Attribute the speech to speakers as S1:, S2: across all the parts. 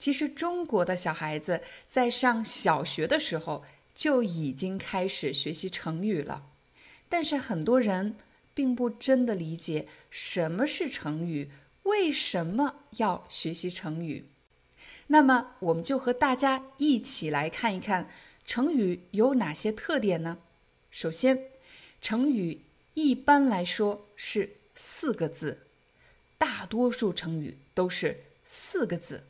S1: 其实，中国的小孩子在上小学的时候就已经开始学习成语了，但是很多人并不真的理解什么是成语，为什么要学习成语。那么，我们就和大家一起来看一看成语有哪些特点呢？首先，成语一般来说是四个字，大多数成语都是四个字。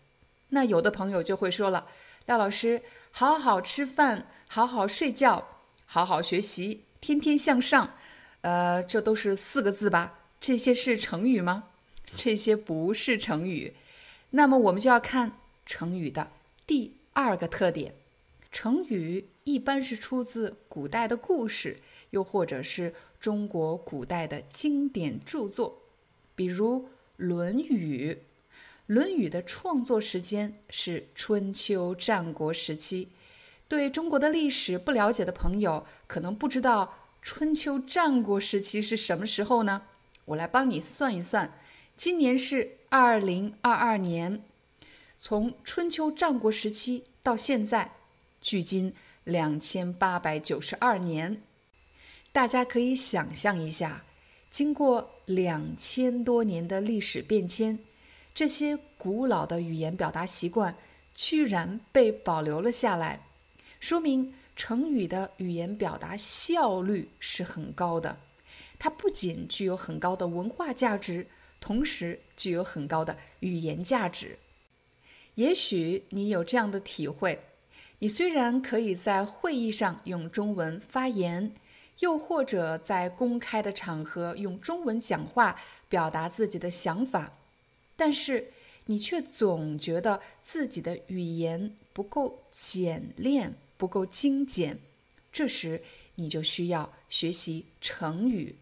S1: 那有的朋友就会说了，廖老师，好好吃饭，好好睡觉，好好学习，天天向上，呃，这都是四个字吧？这些是成语吗？这些不是成语。那么我们就要看成语的第二个特点。成语一般是出自古代的故事，又或者是中国古代的经典著作，比如《论语》。《论语》的创作时间是春秋战国时期。对中国的历史不了解的朋友，可能不知道春秋战国时期是什么时候呢？我来帮你算一算，今年是二零二二年，从春秋战国时期到现在，距今两千八百九十二年。大家可以想象一下，经过两千多年的历史变迁。这些古老的语言表达习惯居然被保留了下来，说明成语的语言表达效率是很高的。它不仅具有很高的文化价值，同时具有很高的语言价值。也许你有这样的体会：你虽然可以在会议上用中文发言，又或者在公开的场合用中文讲话，表达自己的想法。但是你却总觉得自己的语言不够简练，不够精简，这时你就需要学习成语。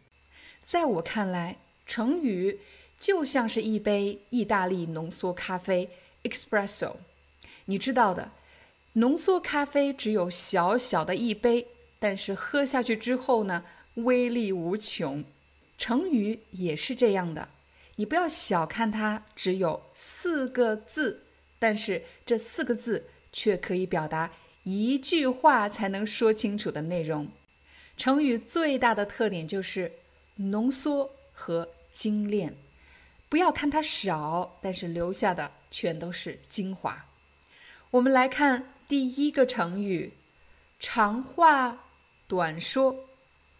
S1: 在我看来，成语就像是一杯意大利浓缩咖啡 （espresso）。你知道的，浓缩咖啡只有小小的一杯，但是喝下去之后呢，威力无穷。成语也是这样的。你不要小看它，只有四个字，但是这四个字却可以表达一句话才能说清楚的内容。成语最大的特点就是浓缩和精炼。不要看它少，但是留下的全都是精华。我们来看第一个成语“长话短说”。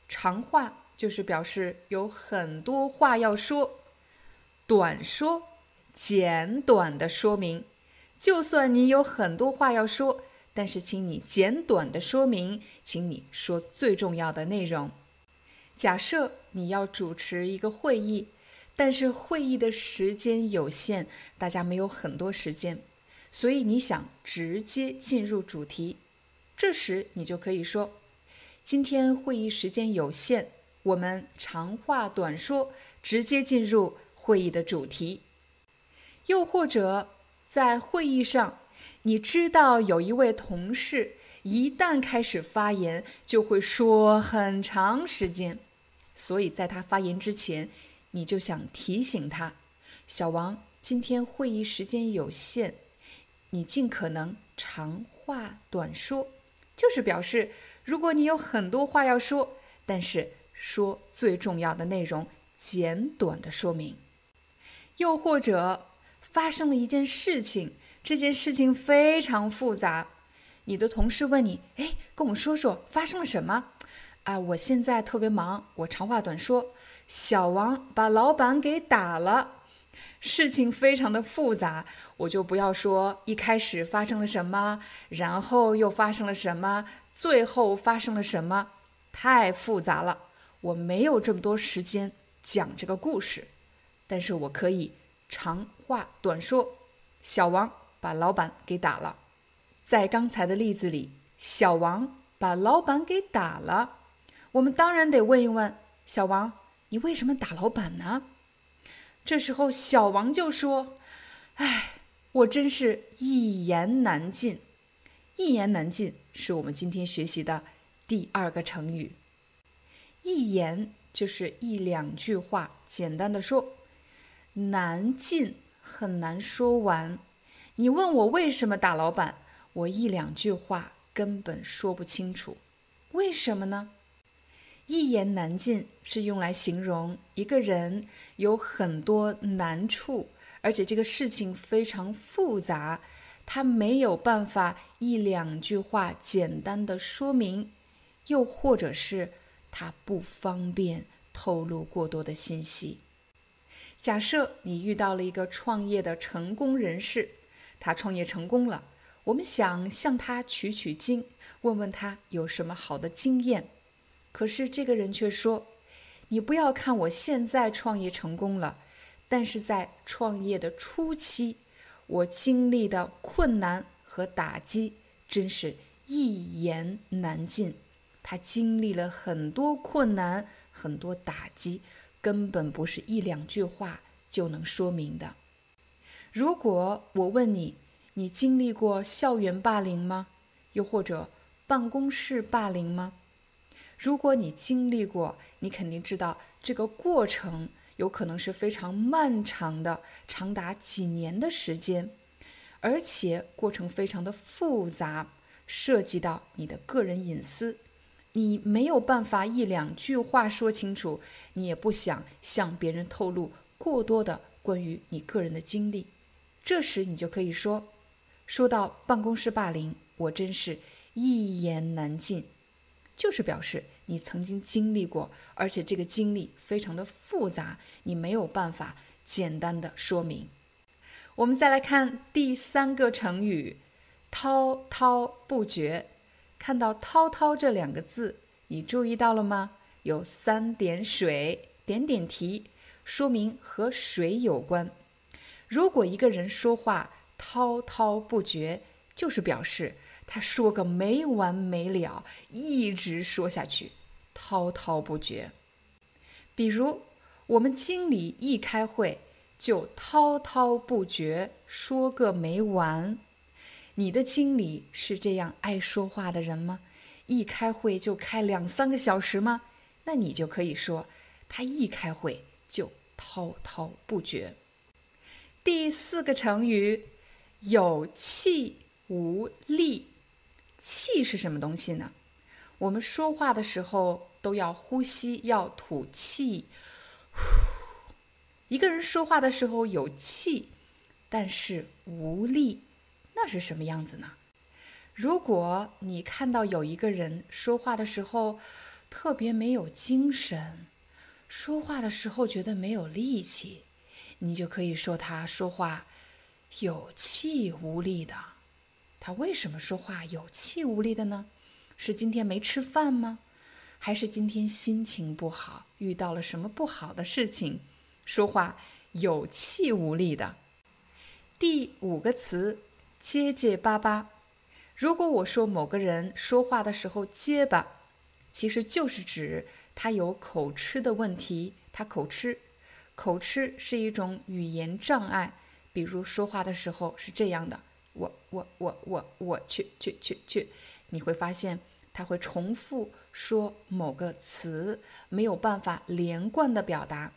S1: 长话就是表示有很多话要说。短说，简短的说明。就算你有很多话要说，但是请你简短的说明，请你说最重要的内容。假设你要主持一个会议，但是会议的时间有限，大家没有很多时间，所以你想直接进入主题。这时你就可以说：“今天会议时间有限，我们长话短说，直接进入。”会议的主题，又或者在会议上，你知道有一位同事一旦开始发言就会说很长时间，所以在他发言之前，你就想提醒他：“小王，今天会议时间有限，你尽可能长话短说。”就是表示，如果你有很多话要说，但是说最重要的内容，简短的说明。又或者发生了一件事情，这件事情非常复杂，你的同事问你：“哎，跟我们说说发生了什么？”啊，我现在特别忙，我长话短说。小王把老板给打了，事情非常的复杂，我就不要说一开始发生了什么，然后又发生了什么，最后发生了什么，太复杂了，我没有这么多时间，讲这个故事，但是我可以长话短说。小王把老板给打了。在刚才的例子里，小王把老板给打了。我们当然得问一问小王：“你为什么打老板呢？”这时候，小王就说：“哎，我真是一言难尽。”一言难尽是我们今天学习的第二个成语。一言就是一两句话，简单的说；难尽很难说完。你问我为什么打老板，我一两句话根本说不清楚。为什么呢？一言难尽是用来形容一个人有很多难处，而且这个事情非常复杂。他没有办法一两句话简单的说明，又或者是他不方便透露过多的信息。假设你遇到了一个创业的成功人士，他创业成功了，我们想向他取取经，问问他有什么好的经验。可是这个人却说：“你不要看我现在创业成功了，但是在创业的初期。”我经历的困难和打击真是一言难尽。他经历了很多困难，很多打击，根本不是一两句话就能说明的。如果我问你，你经历过校园霸凌吗？又或者办公室霸凌吗？如果你经历过，你肯定知道这个过程。有可能是非常漫长的，长达几年的时间，而且过程非常的复杂，涉及到你的个人隐私，你没有办法一两句话说清楚，你也不想向别人透露过多的关于你个人的经历，这时你就可以说，说到办公室霸凌，我真是一言难尽。就是表示你曾经经历过，而且这个经历非常的复杂，你没有办法简单的说明。我们再来看第三个成语“滔滔不绝”。看到“滔滔”这两个字，你注意到了吗？有三点水，点点题，说明和水有关。如果一个人说话滔滔不绝，就是表示。他说个没完没了，一直说下去，滔滔不绝。比如，我们经理一开会就滔滔不绝，说个没完。你的经理是这样爱说话的人吗？一开会就开两三个小时吗？那你就可以说，他一开会就滔滔不绝。第四个成语，有气无力。气是什么东西呢？我们说话的时候都要呼吸，要吐气。一个人说话的时候有气，但是无力，那是什么样子呢？如果你看到有一个人说话的时候特别没有精神，说话的时候觉得没有力气，你就可以说他说话有气无力的。他为什么说话有气无力的呢？是今天没吃饭吗？还是今天心情不好，遇到了什么不好的事情，说话有气无力的？第五个词，结结巴巴。如果我说某个人说话的时候结巴，其实就是指他有口吃的问题。他口吃，口吃是一种语言障碍，比如说话的时候是这样的。我我我我我去去去去，你会发现他会重复说某个词，没有办法连贯的表达。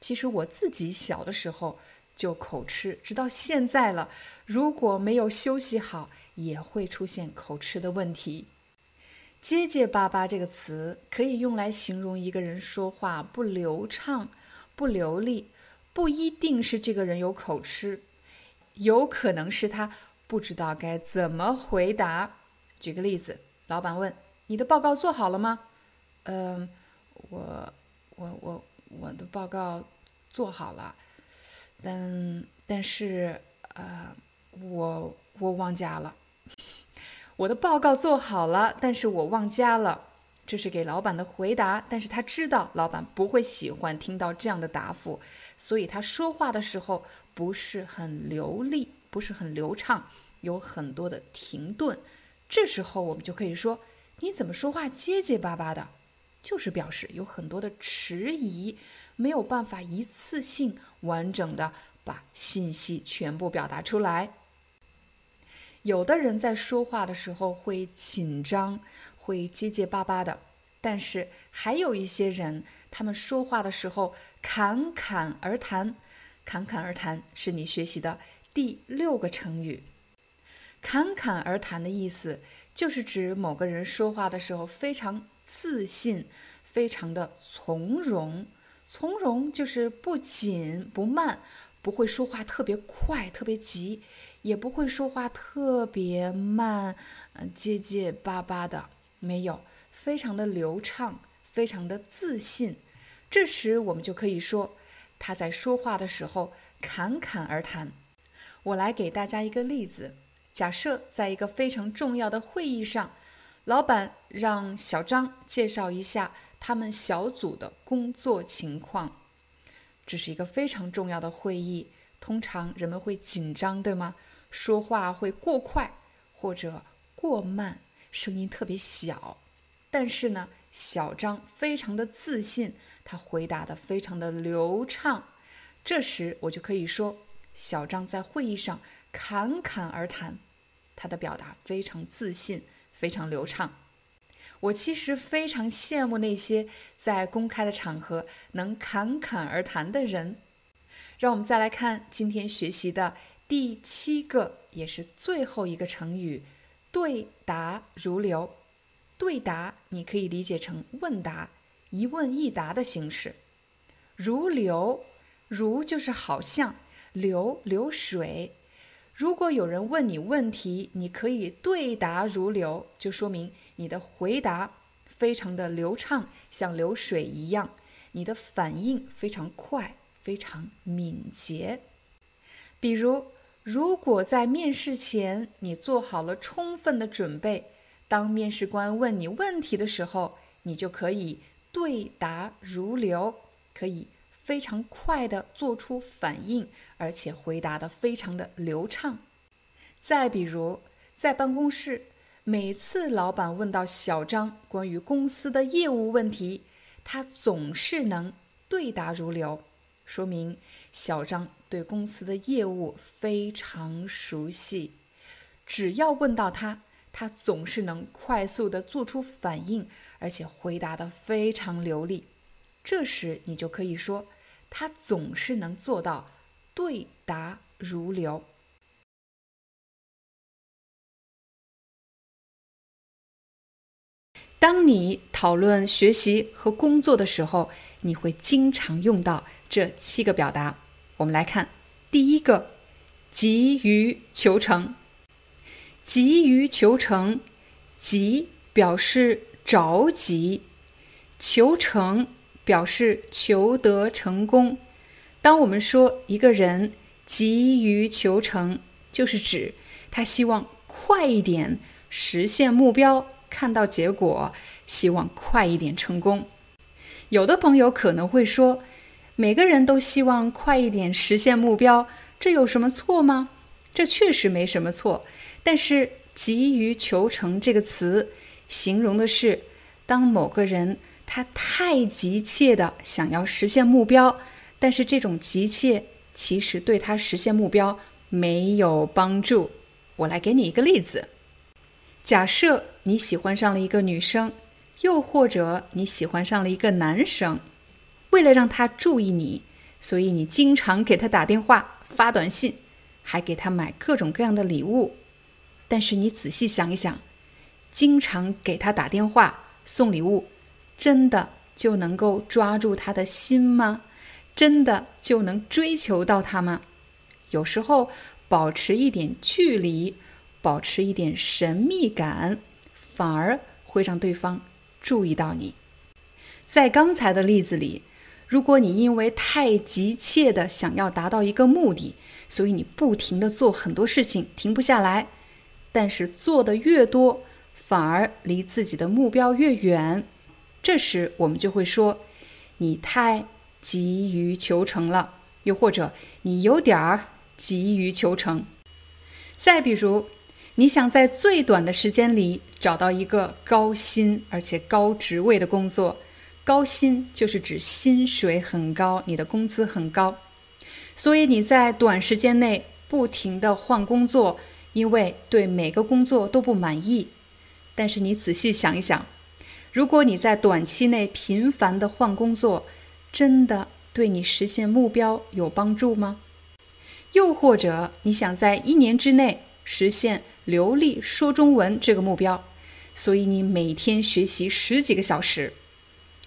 S1: 其实我自己小的时候就口吃，直到现在了，如果没有休息好，也会出现口吃的问题。结结巴巴这个词可以用来形容一个人说话不流畅、不流利，不一定是这个人有口吃，有可能是他。不知道该怎么回答。举个例子，老板问：“你的报告做好了吗？”“嗯，我、我、我、我的报告做好了，但但是呃，我我忘家了。我的报告做好了，但是我忘家了。这是给老板的回答，但是他知道老板不会喜欢听到这样的答复，所以他说话的时候不是很流利，不是很流畅，有很多的停顿。这时候我们就可以说：“你怎么说话结结巴巴的？”就是表示有很多的迟疑，没有办法一次性完整的把信息全部表达出来。有的人在说话的时候会紧张。会结结巴巴的，但是还有一些人，他们说话的时候侃侃而谈。侃侃而谈是你学习的第六个成语。侃侃而谈的意思就是指某个人说话的时候非常自信，非常的从容。从容就是不紧不慢，不会说话特别快、特别急，也不会说话特别慢，嗯，结结巴巴的。没有，非常的流畅，非常的自信。这时我们就可以说，他在说话的时候侃侃而谈。我来给大家一个例子：假设在一个非常重要的会议上，老板让小张介绍一下他们小组的工作情况。这是一个非常重要的会议，通常人们会紧张，对吗？说话会过快或者过慢。声音特别小，但是呢，小张非常的自信，他回答的非常的流畅。这时我就可以说，小张在会议上侃侃而谈，他的表达非常自信，非常流畅。我其实非常羡慕那些在公开的场合能侃侃而谈的人。让我们再来看今天学习的第七个，也是最后一个成语。对答如流，对答你可以理解成问答，一问一答的形式。如流，如就是好像，流流水。如果有人问你问题，你可以对答如流，就说明你的回答非常的流畅，像流水一样，你的反应非常快，非常敏捷。比如。如果在面试前你做好了充分的准备，当面试官问你问题的时候，你就可以对答如流，可以非常快的做出反应，而且回答的非常的流畅。再比如，在办公室，每次老板问到小张关于公司的业务问题，他总是能对答如流，说明小张。对公司的业务非常熟悉，只要问到他，他总是能快速的做出反应，而且回答的非常流利。这时你就可以说，他总是能做到对答如流。当你讨论学习和工作的时候，你会经常用到这七个表达。我们来看第一个，急于求成。急于求成，急表示着急，求成表示求得成功。当我们说一个人急于求成，就是指他希望快一点实现目标，看到结果，希望快一点成功。有的朋友可能会说。每个人都希望快一点实现目标，这有什么错吗？这确实没什么错。但是“急于求成”这个词，形容的是当某个人他太急切的想要实现目标，但是这种急切其实对他实现目标没有帮助。我来给你一个例子：假设你喜欢上了一个女生，又或者你喜欢上了一个男生。为了让他注意你，所以你经常给他打电话、发短信，还给他买各种各样的礼物。但是你仔细想一想，经常给他打电话、送礼物，真的就能够抓住他的心吗？真的就能追求到他吗？有时候保持一点距离，保持一点神秘感，反而会让对方注意到你。在刚才的例子里。如果你因为太急切的想要达到一个目的，所以你不停的做很多事情，停不下来，但是做的越多，反而离自己的目标越远，这时我们就会说，你太急于求成了，又或者你有点儿急于求成。再比如，你想在最短的时间里找到一个高薪而且高职位的工作，高薪就是指薪水很高，你的工资很高，所以你在短时间内不停的换工作，因为对每个工作都不满意。但是你仔细想一想，如果你在短期内频繁的换工作，真的对你实现目标有帮助吗？又或者你想在一年之内实现流利说中文这个目标，所以你每天学习十几个小时，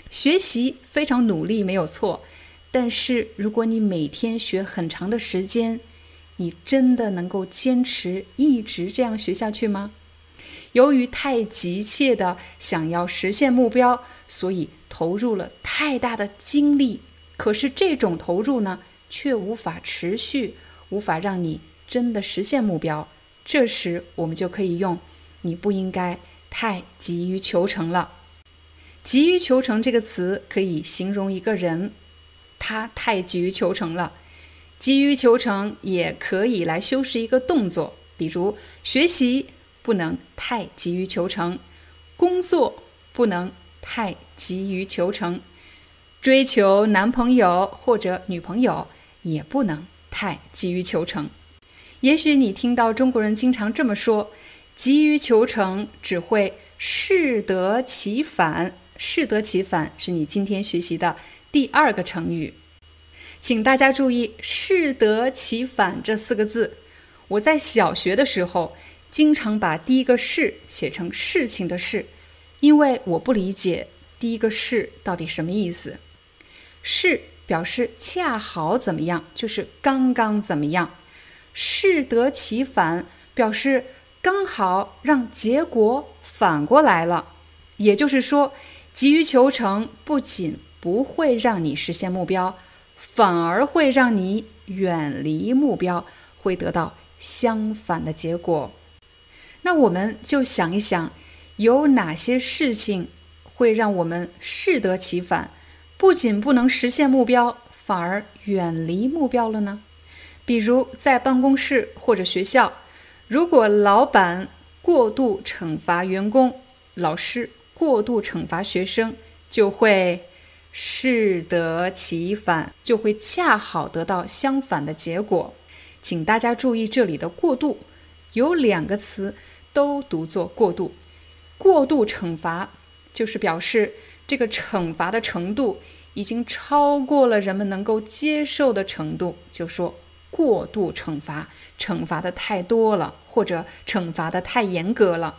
S1: 学习非常努力没有错，但是如果你每天学很长的时间，你真的能够坚持一直这样学下去吗？由于太急切的想要实现目标，所以投入了太大的精力。可是这种投入呢，却无法持续，无法让你真的实现目标。这时我们就可以用“你不应该太急于求成了”。急于求成这个词可以形容一个人，他太急于求成了。急于求成也可以来修饰一个动作，比如学习。不能太急于求成，工作不能太急于求成，追求男朋友或者女朋友也不能太急于求成。也许你听到中国人经常这么说：“急于求成只会适得其反。”适得其反是你今天学习的第二个成语，请大家注意“适得其反”这四个字。我在小学的时候。经常把第一个“是”写成事情的“事”，因为我不理解第一个“是”到底什么意思。“是”表示恰好怎么样，就是刚刚怎么样；“适得其反”表示刚好让结果反过来了。也就是说，急于求成不仅不会让你实现目标，反而会让你远离目标，会得到相反的结果。那我们就想一想，有哪些事情会让我们适得其反，不仅不能实现目标，反而远离目标了呢？比如在办公室或者学校，如果老板过度惩罚员工，老师过度惩罚学生，就会适得其反，就会恰好得到相反的结果。请大家注意这里的“过度”有两个词。都读作过度，过度惩罚就是表示这个惩罚的程度已经超过了人们能够接受的程度，就说过度惩罚，惩罚的太多了，或者惩罚的太严格了。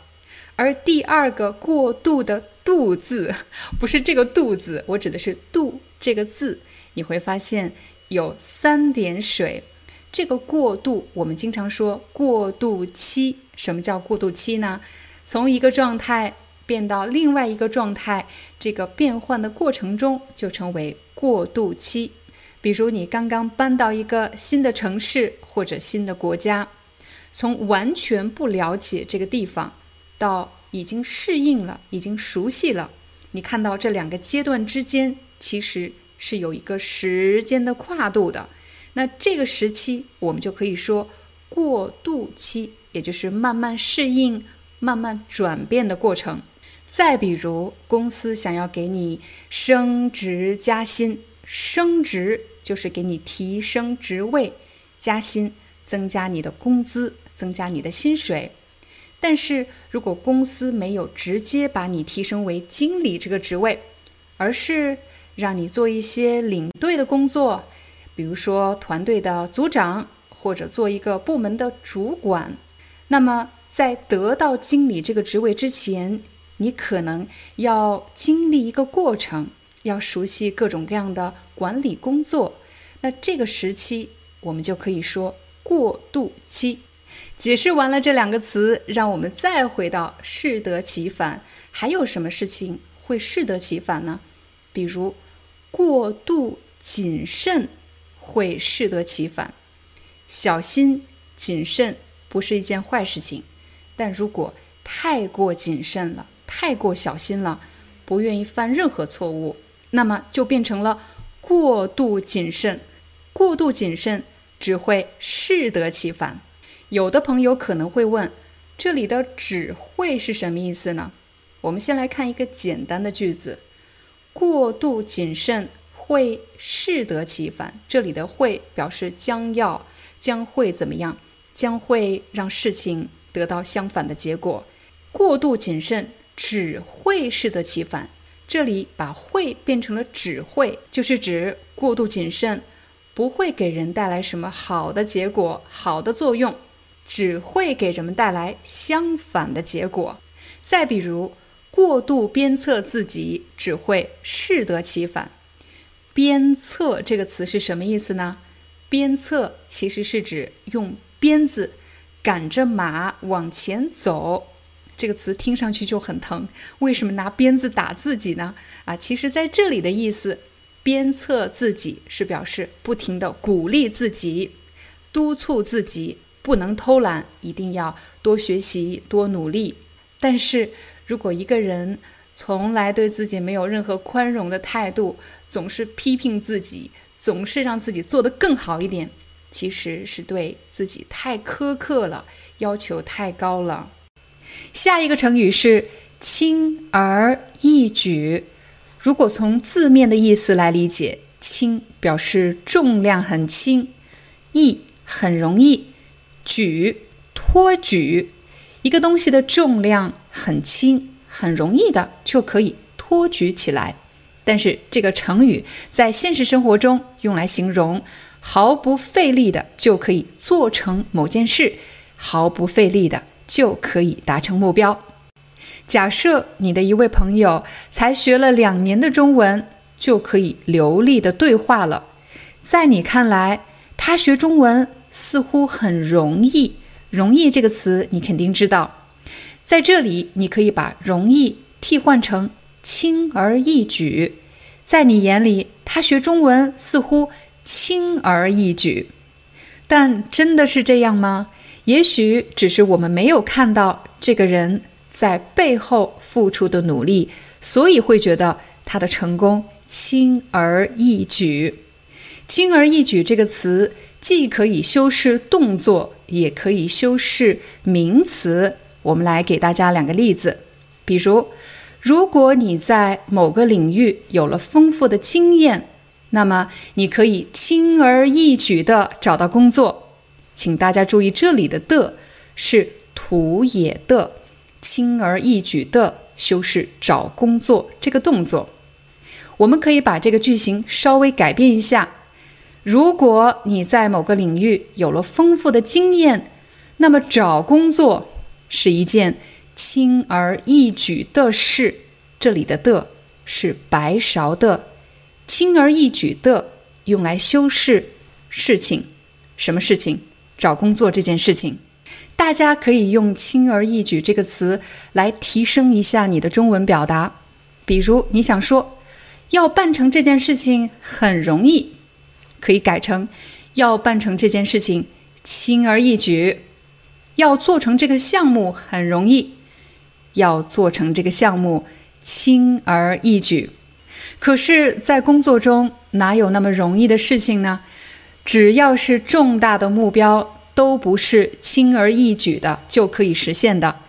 S1: 而第二个过度的“度”字，不是这个“度”字，我指的是“度”这个字，你会发现有三点水。这个过渡，我们经常说过渡期。什么叫过渡期呢？从一个状态变到另外一个状态，这个变换的过程中就称为过渡期。比如你刚刚搬到一个新的城市或者新的国家，从完全不了解这个地方到已经适应了、已经熟悉了，你看到这两个阶段之间其实是有一个时间的跨度的。那这个时期，我们就可以说过渡期，也就是慢慢适应、慢慢转变的过程。再比如，公司想要给你升职加薪，升职就是给你提升职位，加薪增加你的工资，增加你的薪水。但是如果公司没有直接把你提升为经理这个职位，而是让你做一些领队的工作。比如说，团队的组长或者做一个部门的主管，那么在得到经理这个职位之前，你可能要经历一个过程，要熟悉各种各样的管理工作。那这个时期，我们就可以说过渡期。解释完了这两个词，让我们再回到适得其反。还有什么事情会适得其反呢？比如过度谨慎。会适得其反，小心谨慎不是一件坏事情，但如果太过谨慎了，太过小心了，不愿意犯任何错误，那么就变成了过度谨慎。过度谨慎只会适得其反。有的朋友可能会问，这里的“只会”是什么意思呢？我们先来看一个简单的句子：过度谨慎会适得其反。这里的“会”表示将要、将会怎么样，将会让事情得到相反的结果。过度谨慎只会适得其反。这里把“会”变成了“只会”，就是指过度谨慎不会给人带来什么好的结果、好的作用，只会给人们带来相反的结果。再比如。过度鞭策自己只会适得其反。鞭策这个词是什么意思呢？鞭策其实是指用鞭子赶着马往前走。这个词听上去就很疼。为什么拿鞭子打自己呢？啊，其实在这里的意思，鞭策自己是表示不停的鼓励自己，督促自己不能偷懒，一定要多学习、多努力。但是。如果一个人从来对自己没有任何宽容的态度，总是批评自己，总是让自己做得更好一点，其实是对自己太苛刻了，要求太高了。下一个成语是“轻而易举”。如果从字面的意思来理解，“轻”表示重量很轻，“易”很容易，“举”托举。一个东西的重量很轻，很容易的就可以托举起来。但是这个成语在现实生活中用来形容毫不费力的就可以做成某件事，毫不费力的就可以达成目标。假设你的一位朋友才学了两年的中文，就可以流利的对话了，在你看来，他学中文似乎很容易。容易这个词你肯定知道，在这里你可以把容易替换成轻而易举。在你眼里，他学中文似乎轻而易举，但真的是这样吗？也许只是我们没有看到这个人在背后付出的努力，所以会觉得他的成功轻而易举。轻而易举这个词既可以修饰动作。也可以修饰名词。我们来给大家两个例子，比如，如果你在某个领域有了丰富的经验，那么你可以轻而易举地找到工作。请大家注意，这里的的是土也的，轻而易举的修饰找工作这个动作。我们可以把这个句型稍微改变一下。如果你在某个领域有了丰富的经验，那么找工作是一件轻而易举的事。这里的的是白勺的，轻而易举的用来修饰事情。什么事情？找工作这件事情。大家可以用“轻而易举”这个词来提升一下你的中文表达。比如，你想说要办成这件事情很容易。可以改成，要办成这件事情轻而易举，要做成这个项目很容易，要做成这个项目轻而易举。可是，在工作中哪有那么容易的事情呢？只要是重大的目标，都不是轻而易举的就可以实现的。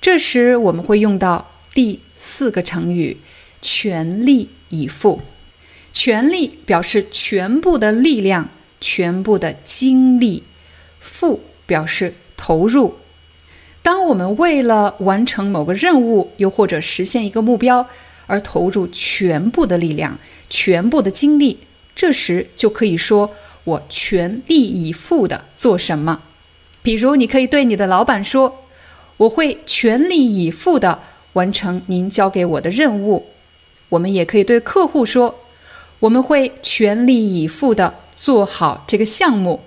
S1: 这时，我们会用到第四个成语“全力以赴”。全力表示全部的力量、全部的精力，付表示投入。当我们为了完成某个任务，又或者实现一个目标而投入全部的力量、全部的精力，这时就可以说我全力以赴的做什么。比如，你可以对你的老板说：“我会全力以赴的完成您交给我的任务。”我们也可以对客户说。我们会全力以赴的做好这个项目。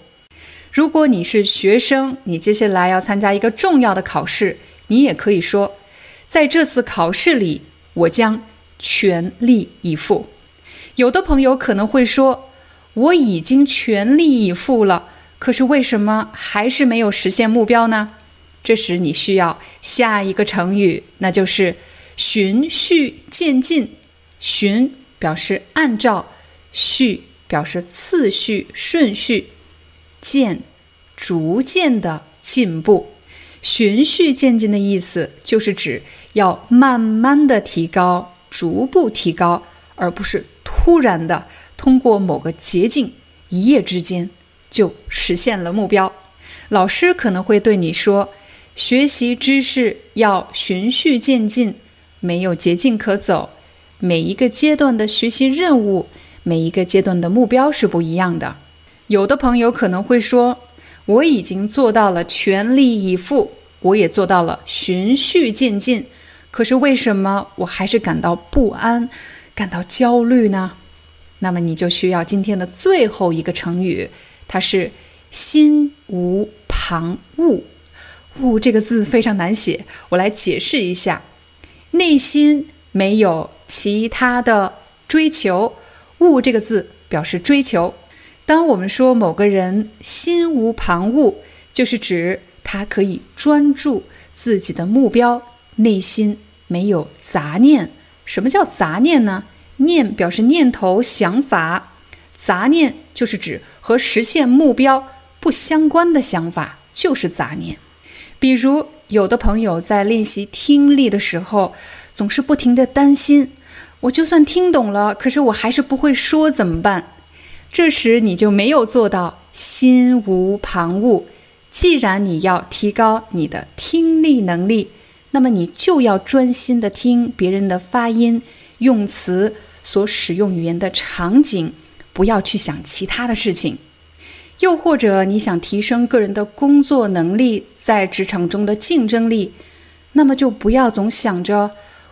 S1: 如果你是学生，你接下来要参加一个重要的考试，你也可以说，在这次考试里，我将全力以赴。有的朋友可能会说，我已经全力以赴了，可是为什么还是没有实现目标呢？这时你需要下一个成语，那就是循序渐进。循表示按照，序表示次序顺序，渐逐渐的进步。循序渐进的意思就是指要慢慢的提高，逐步提高，而不是突然的通过某个捷径，一夜之间就实现了目标。老师可能会对你说，学习知识要循序渐进，没有捷径可走。每一个阶段的学习任务，每一个阶段的目标是不一样的。有的朋友可能会说，我已经做到了全力以赴，我也做到了循序渐进，可是为什么我还是感到不安、感到焦虑呢？那么你就需要今天的最后一个成语，它是“心无旁骛”。骛这个字非常难写，我来解释一下：内心没有。其他的追求，悟这个字表示追求。当我们说某个人心无旁骛，就是指他可以专注自己的目标，内心没有杂念。什么叫杂念呢？念表示念头、想法，杂念就是指和实现目标不相关的想法，就是杂念。比如，有的朋友在练习听力的时候，总是不停的担心。我就算听懂了，可是我还是不会说，怎么办？这时你就没有做到心无旁骛。既然你要提高你的听力能力，那么你就要专心的听别人的发音、用词、所使用语言的场景，不要去想其他的事情。又或者你想提升个人的工作能力，在职场中的竞争力，那么就不要总想着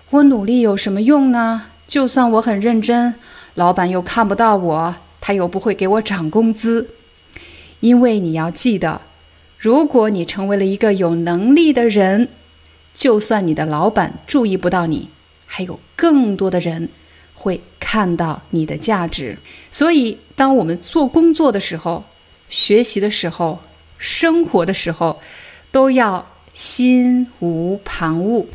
S1: 我努力有什么用呢？就算我很认真，老板又看不到我，他又不会给我涨工资。因为你要记得，如果你成为了一个有能力的人，就算你的老板注意不到你，还有更多的人会看到你的价值。所以，当我们做工作的时候、学习的时候、生活的时候，都要心无旁骛。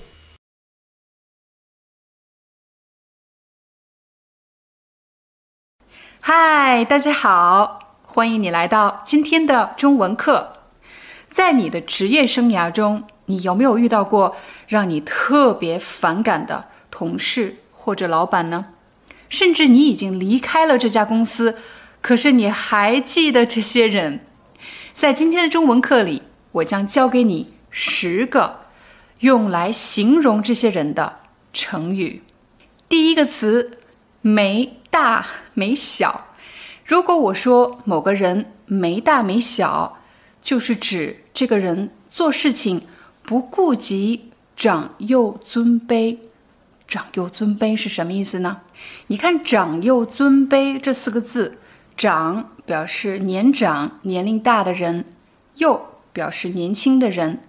S1: 嗨，大家好，欢迎你来到今天的中文课。在你的职业生涯中，你有没有遇到过让你特别反感的同事或者老板呢？甚至你已经离开了这家公司，可是你还记得这些人？在今天的中文课里，我将教给你十个用来形容这些人的成语。第一个词，没。大没小，如果我说某个人没大没小，就是指这个人做事情不顾及长幼尊卑。长幼尊卑是什么意思呢？你看“长幼尊卑”这四个字，“长”表示年长、年龄大的人，“幼”表示年轻的人，“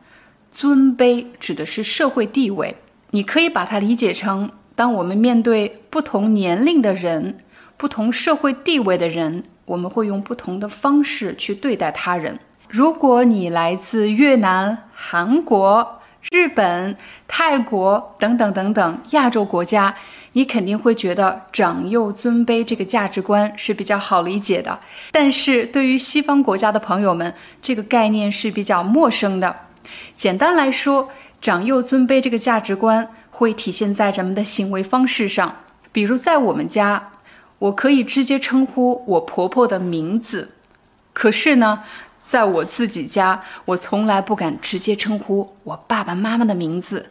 S1: 尊卑”指的是社会地位。你可以把它理解成。当我们面对不同年龄的人、不同社会地位的人，我们会用不同的方式去对待他人。如果你来自越南、韩国、日本、泰国等等等等亚洲国家，你肯定会觉得长幼尊卑这个价值观是比较好理解的。但是对于西方国家的朋友们，这个概念是比较陌生的。简单来说，长幼尊卑这个价值观。会体现在咱们的行为方式上，比如在我们家，我可以直接称呼我婆婆的名字，可是呢，在我自己家，我从来不敢直接称呼我爸爸妈妈的名字，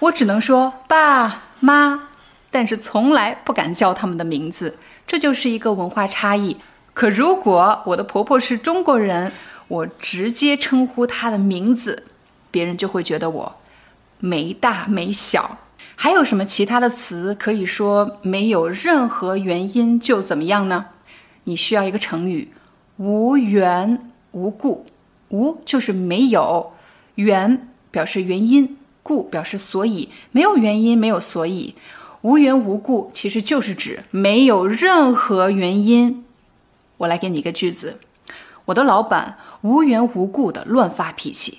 S1: 我只能说爸妈，但是从来不敢叫他们的名字，这就是一个文化差异。可如果我的婆婆是中国人，我直接称呼她的名字，别人就会觉得我没大没小。还有什么其他的词可以说没有任何原因就怎么样呢？你需要一个成语，无缘无故。无就是没有，缘表示原因，故表示所以，没有原因，没有所以，无缘无故其实就是指没有任何原因。我来给你一个句子：我的老板无缘无故的乱发脾气，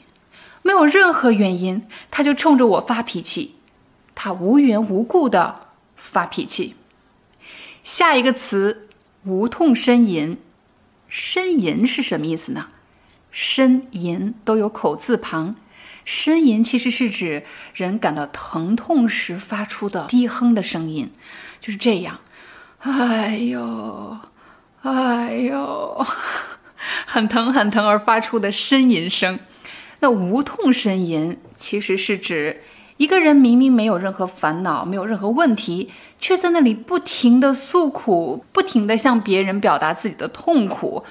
S1: 没有任何原因，他就冲着我发脾气。他无缘无故的发脾气。下一个词“无痛呻吟”，呻吟是什么意思呢？呻吟都有口字旁，呻吟其实是指人感到疼痛时发出的低哼的声音，就是这样。哎呦，哎呦，很疼很疼而发出的呻吟声。那无痛呻吟其实是指一个人明明没有任何烦恼，没有任何问题，却在那里不停的诉苦，不停的向别人表达自己的痛苦，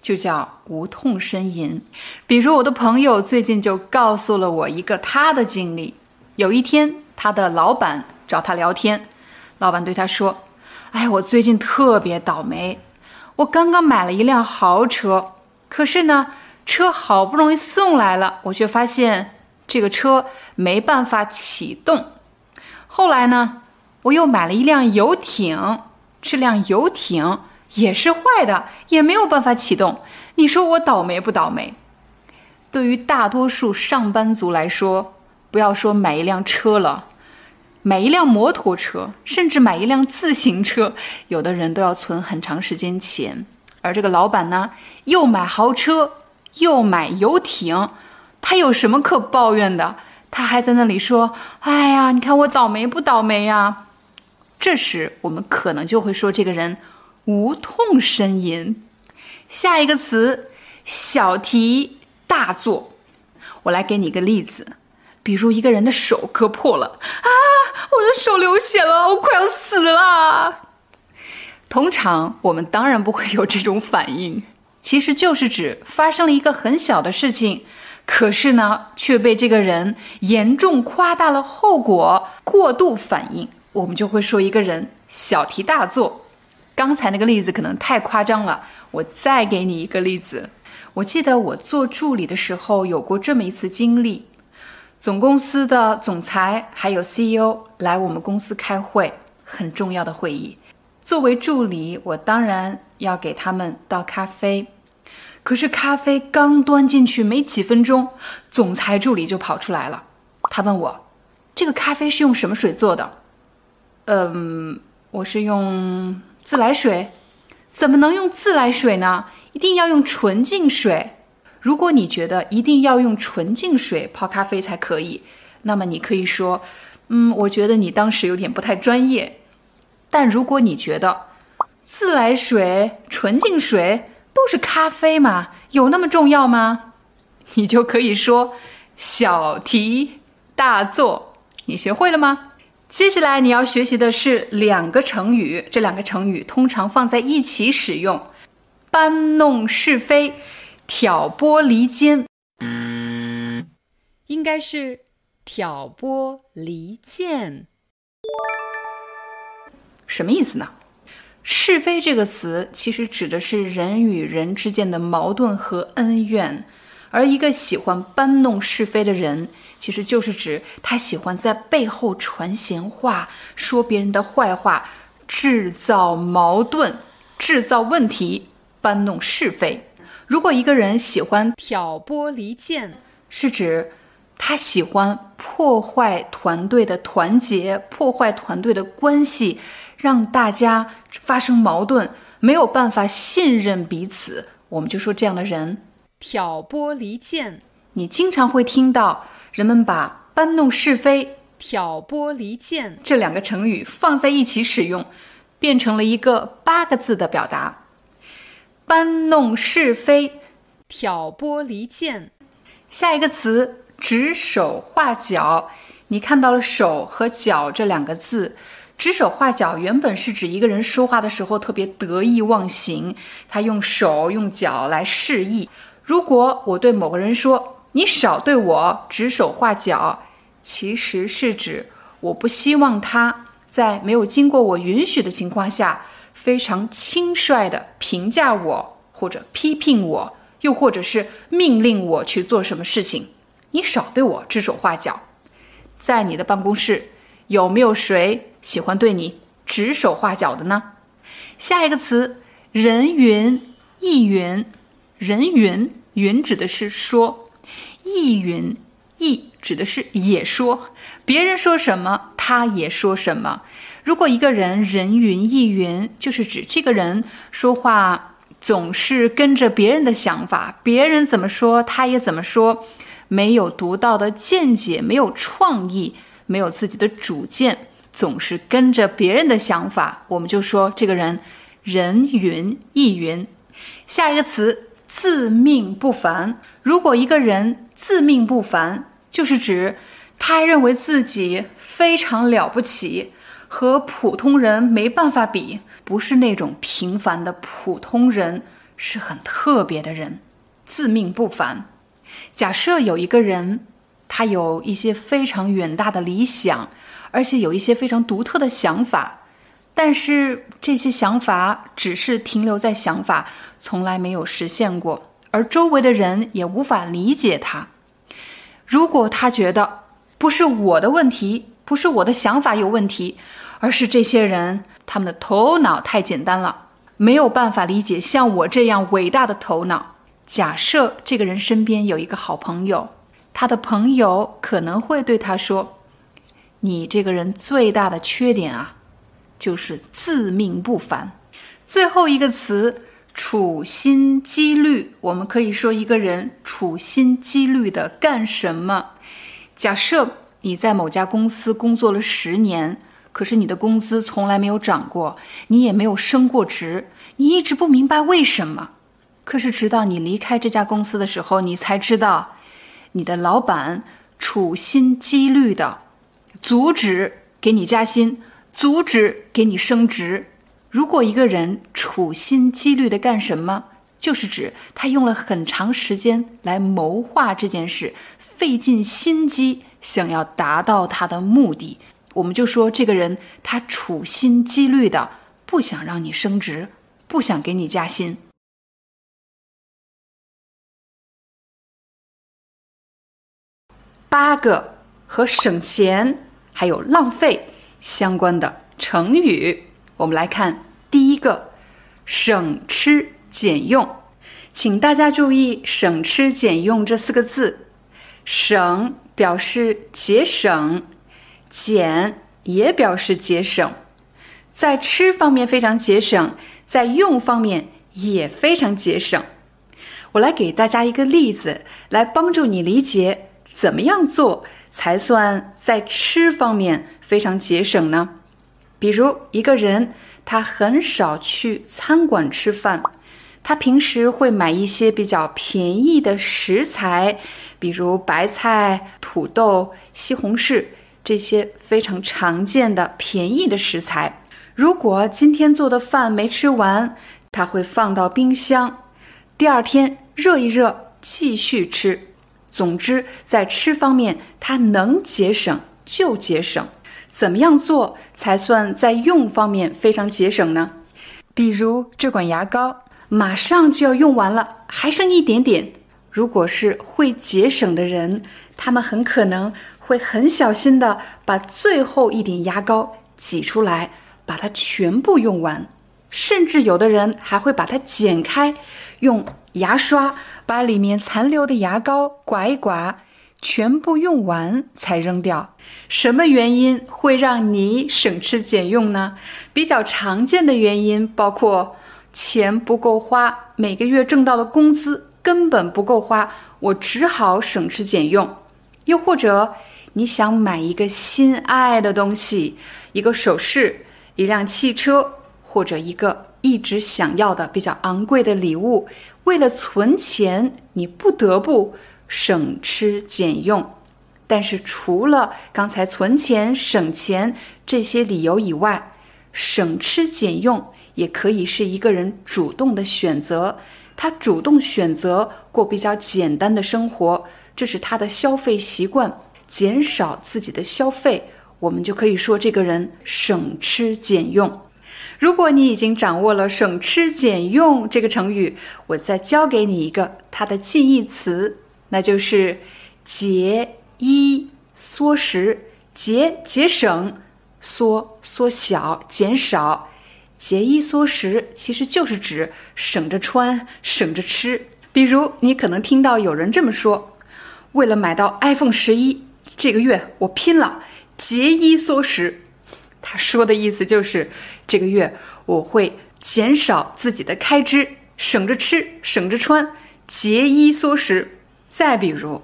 S1: 就叫无痛呻吟。比如我的朋友最近就告诉了我一个他的经历：有一天，他的老板找他聊天，老板对他说。哎，我最近特别倒霉，我刚刚买了一辆豪车，可是呢，车好不容易送来了，我却发现这个车没办法启动。后来呢，我又买了一辆游艇，这辆游艇也是坏的，也没有办法启动。你说我倒霉不倒霉？对于大多数上班族来说，不要说买一辆车了。买一辆摩托车，甚至买一辆自行车，有的人都要存很长时间钱。而这个老板呢，又买豪车，又买游艇，他有什么可抱怨的？他还在那里说：“哎呀，你看我倒霉不倒霉呀？”这时我们可能就会说这个人无痛呻吟。下一个词，小题大做。我来给你一个例子。比如一个人的手割破了啊，我的手流血了，我快要死了。通常我们当然不会有这种反应，其实就是指发生了一个很小的事情，可是呢却被这个人严重夸大了后果，过度反应，我们就会说一个人小题大做。刚才那个例子可能太夸张了，我再给你一个例子。我记得我做助理的时候有过这么一次经历。总公司的总裁还有 CEO 来我们公司开会，很重要的会议。作为助理，我当然要给他们倒咖啡。可是咖啡刚端进去没几分钟，总裁助理就跑出来了。他问我：“这个咖啡是用什么水做的？”“嗯，我是用自来水。”“怎么能用自来水呢？一定要用纯净水。”如果你觉得一定要用纯净水泡咖啡才可以，那么你可以说，嗯，我觉得你当时有点不太专业。但如果你觉得自来水、纯净水都是咖啡嘛，有那么重要吗？你就可以说小题大做。你学会了吗？接下来你要学习的是两个成语，这两个成语通常放在一起使用，搬弄是非。挑拨离间，应该是挑拨离间。什么意思呢？是非这个词其实指的是人与人之间的矛盾和恩怨，而一个喜欢搬弄是非的人，其实就是指他喜欢在背后传闲话，说别人的坏话，制造矛盾，制造问题，搬弄是非。如果一个人喜欢挑拨离间，是指他喜欢破坏团队的团结，破坏团队的关系，让大家发生矛盾，没有办法信任彼此，我们就说这样的人挑拨离间。你经常会听到人们把搬弄是非、挑拨离间这两个成语放在一起使用，变成了一个八个字的表达。搬弄是非，挑拨离间。下一个词指手画脚。你看到了“手”和“脚”这两个字，指手画脚原本是指一个人说话的时候特别得意忘形，他用手用脚来示意。如果我对某个人说“你少对我指手画脚”，其实是指我不希望他在没有经过我允许的情况下。非常轻率的评价我，或者批评我，又或者是命令我去做什么事情，你少对我指手画脚。在你的办公室，有没有谁喜欢对你指手画脚的呢？下一个词，人云亦云。人云云指的是说，亦云亦指的是也说，别人说什么，他也说什么。如果一个人人云亦云，就是指这个人说话总是跟着别人的想法，别人怎么说他也怎么说，没有独到的见解，没有创意，没有自己的主见，总是跟着别人的想法，我们就说这个人人云亦云。下一个词自命不凡。如果一个人自命不凡，就是指他认为自己非常了不起，和普通人没办法比，不是那种平凡的普通人，是很特别的人。自命不凡。假设有一个人，他有一些非常远大的理想，而且有一些非常独特的想法。但是这些想法只是停留在想法，从来没有实现过，而周围的人也无法理解他。如果他觉得不是我的问题，不是我的想法有问题，而是这些人他们的头脑太简单了，没有办法理解像我这样伟大的头脑。假设这个人身边有一个好朋友，他的朋友可能会对他说：“你这个人最大的缺点啊。”就是自命不凡。最后一个词“处心积虑”，我们可以说一个人处心积虑的干什么？假设你在某家公司工作了十年，可是你的工资从来没有涨过，你也没有升过职，你一直不明白为什么。可是直到你离开这家公司的时候，你才知道，你的老板处心积虑的阻止给你加薪。阻止给你升职。如果一个人处心积虑的干什么，就是指他用了很长时间来谋划这件事，费尽心机想要达到他的目的。我们就说这个人他处心积虑的不想让你升职，不想给你加薪。八个和省钱还有浪费。相关的成语，我们来看第一个“省吃俭用”，请大家注意“省吃俭用”这四个字。省表示节省，俭也表示节省，在吃方面非常节省，在用方面也非常节省。我来给大家一个例子，来帮助你理解怎么样做才算在吃方面。非常节省呢，比如一个人他很少去餐馆吃饭，他平时会买一些比较便宜的食材，比如白菜、土豆、西红柿这些非常常见的便宜的食材。如果今天做的饭没吃完，他会放到冰箱，第二天热一热继续吃。总之，在吃方面，他能节省就节省。怎么样做才算在用方面非常节省呢？比如这管牙膏马上就要用完了，还剩一点点。如果是会节省的人，他们很可能会很小心的把最后一点牙膏挤出来，把它全部用完。甚至有的人还会把它剪开，用牙刷把里面残留的牙膏刮一刮。全部用完才扔掉，什么原因会让你省吃俭用呢？比较常见的原因包括钱不够花，每个月挣到的工资根本不够花，我只好省吃俭用。又或者你想买一个心爱的东西，一个首饰、一辆汽车，或者一个一直想要的比较昂贵的礼物，为了存钱，你不得不。省吃俭用，但是除了刚才存钱、省钱这些理由以外，省吃俭用也可以是一个人主动的选择。他主动选择过比较简单的生活，这是他的消费习惯，减少自己的消费，我们就可以说这个人省吃俭用。如果你已经掌握了“省吃俭用”这个成语，我再教给你一个它的近义词。那就是节衣缩食，节节省，缩缩小减少，节衣缩食其实就是指省着穿，省着吃。比如，你可能听到有人这么说：“
S2: 为了买到 iPhone 十一，这个月我拼了，节衣缩食。他说的意思就是，这个月我会减少自己的开支，省着吃，省着穿，节衣缩食。再比如，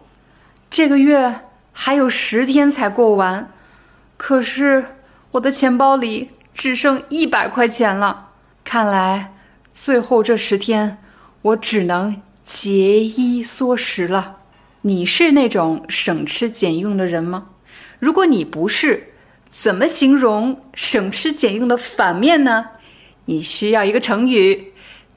S2: 这个月还有十天才过完，可是我的钱包里只剩一百块钱了。看来最后这十天，我只能节衣缩食了。你是那种省吃俭用的人吗？如果你不是，怎么形容省吃俭用的反面呢？你需要一个成语：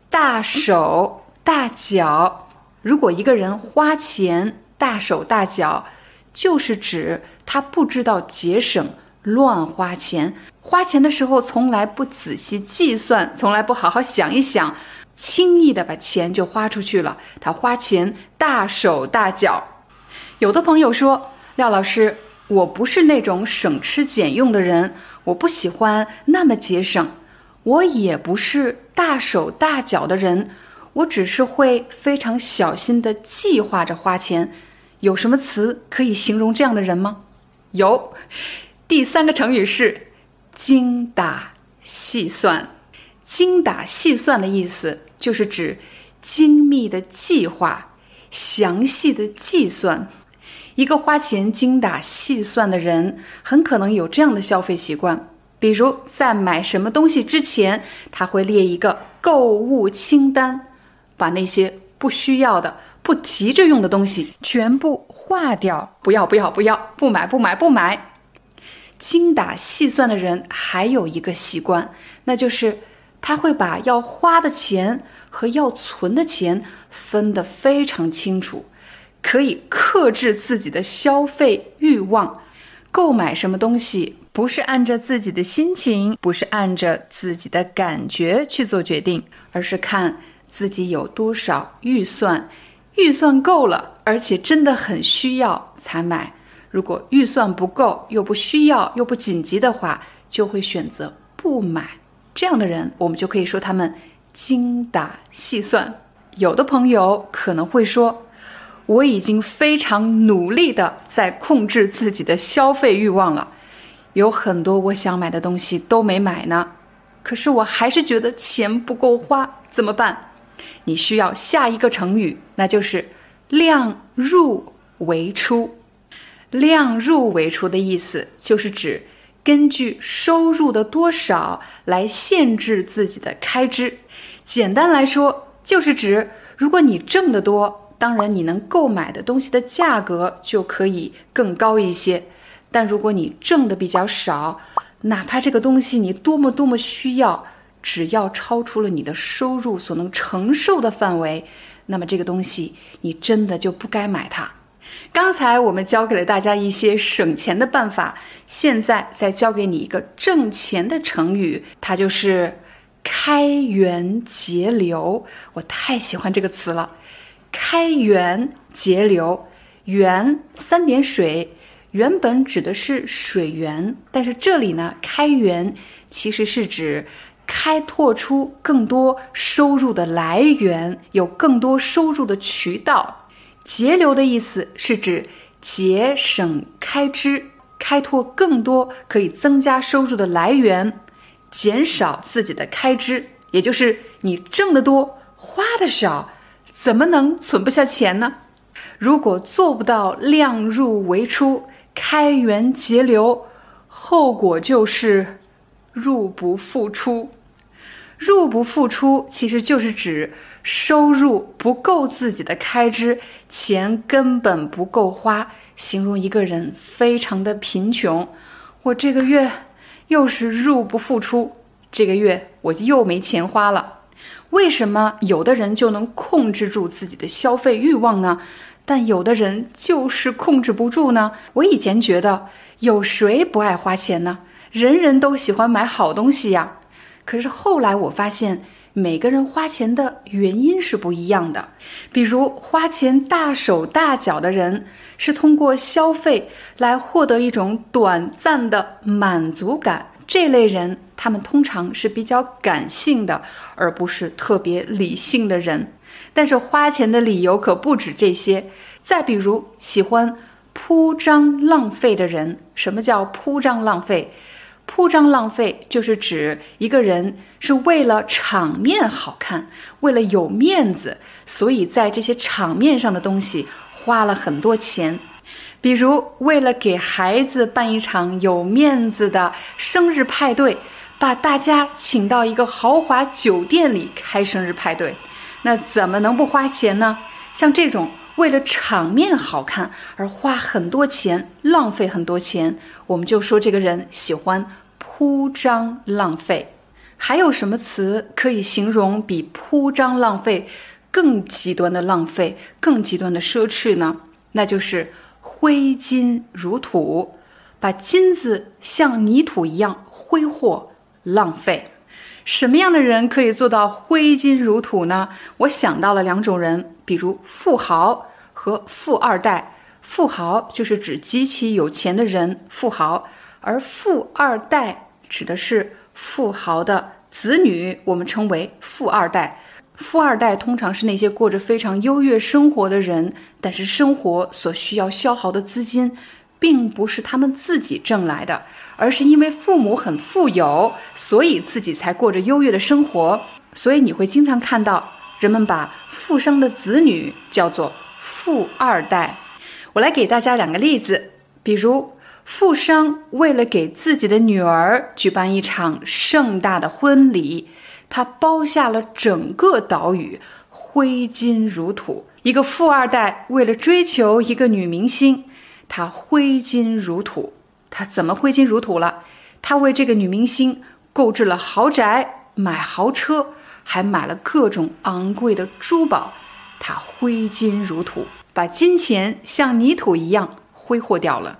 S2: 大手大脚。如果一个人花钱大手大脚，就是指他不知道节省、乱花钱，花钱的时候从来不仔细计算，从来不好好想一想。轻易的把钱就花出去了，他花钱大手大脚。有的朋友说：“廖老师，我不是那种省吃俭用的人，我不喜欢那么节省。我也不是大手大脚的人，我只是会非常小心的计划着花钱。有什么词可以形容这样的人吗？有，第三个成语是精打细算。精打细算的意思。”就是指精密的计划、详细的计算。一个花钱精打细算的人，很可能有这样的消费习惯：比如在买什么东西之前，他会列一个购物清单，把那些不需要的、不急着用的东西全部划掉，不要、不要、不要，不买、不买、不买。精打细算的人还有一个习惯，那就是。他会把要花的钱和要存的钱分得非常清楚，可以克制自己的消费欲望。购买什么东西不是按照自己的心情，不是按着自己的感觉去做决定，而是看自己有多少预算，预算够了，而且真的很需要才买。如果预算不够，又不需要，又不紧急的话，就会选择不买。这样的人，我们就可以说他们精打细算。有的朋友可能会说：“我已经非常努力的在控制自己的消费欲望了，有很多我想买的东西都没买呢，可是我还是觉得钱不够花，怎么办？”你需要下一个成语，那就是“量入为出”。量入为出的意思就是指。根据收入的多少来限制自己的开支，简单来说就是指，如果你挣得多，当然你能购买的东西的价格就可以更高一些；但如果你挣的比较少，哪怕这个东西你多么多么需要，只要超出了你的收入所能承受的范围，那么这个东西你真的就不该买它。刚才我们教给了大家一些省钱的办法，现在再教给你一个挣钱的成语，它就是“开源节流”。我太喜欢这个词了，“开源节流”。源三点水，原本指的是水源，但是这里呢，“开源”其实是指开拓出更多收入的来源，有更多收入的渠道。节流的意思是指节省开支，开拓更多可以增加收入的来源，减少自己的开支。也就是你挣得多，花的少，怎么能存不下钱呢？如果做不到量入为出、开源节流，后果就是入不敷出。入不敷出其实就是指。收入不够自己的开支，钱根本不够花，形容一个人非常的贫穷。我这个月又是入不敷出，这个月我就又没钱花了。为什么有的人就能控制住自己的消费欲望呢？但有的人就是控制不住呢？我以前觉得有谁不爱花钱呢？人人都喜欢买好东西呀。可是后来我发现。每个人花钱的原因是不一样的，比如花钱大手大脚的人是通过消费来获得一种短暂的满足感，这类人他们通常是比较感性的，而不是特别理性的人。但是花钱的理由可不止这些。再比如，喜欢铺张浪费的人，什么叫铺张浪费？铺张浪费就是指一个人是为了场面好看，为了有面子，所以在这些场面上的东西花了很多钱。比如，为了给孩子办一场有面子的生日派对，把大家请到一个豪华酒店里开生日派对，那怎么能不花钱呢？像这种为了场面好看而花很多钱、浪费很多钱，我们就说这个人喜欢铺张浪费。还有什么词可以形容比铺张浪费更极端的浪费、更极端的奢侈呢？那就是。挥金如土，把金子像泥土一样挥霍浪费。什么样的人可以做到挥金如土呢？我想到了两种人，比如富豪和富二代。富豪就是指极其有钱的人，富豪；而富二代指的是富豪的子女，我们称为富二代。富二代通常是那些过着非常优越生活的人，但是生活所需要消耗的资金，并不是他们自己挣来的，而是因为父母很富有，所以自己才过着优越的生活。所以你会经常看到人们把富商的子女叫做富二代。我来给大家两个例子，比如富商为了给自己的女儿举办一场盛大的婚礼。他包下了整个岛屿，挥金如土。一个富二代为了追求一个女明星，他挥金如土。他怎么挥金如土了？他为这个女明星购置了豪宅，买豪车，还买了各种昂贵的珠宝。他挥金如土，把金钱像泥土一样挥霍掉了。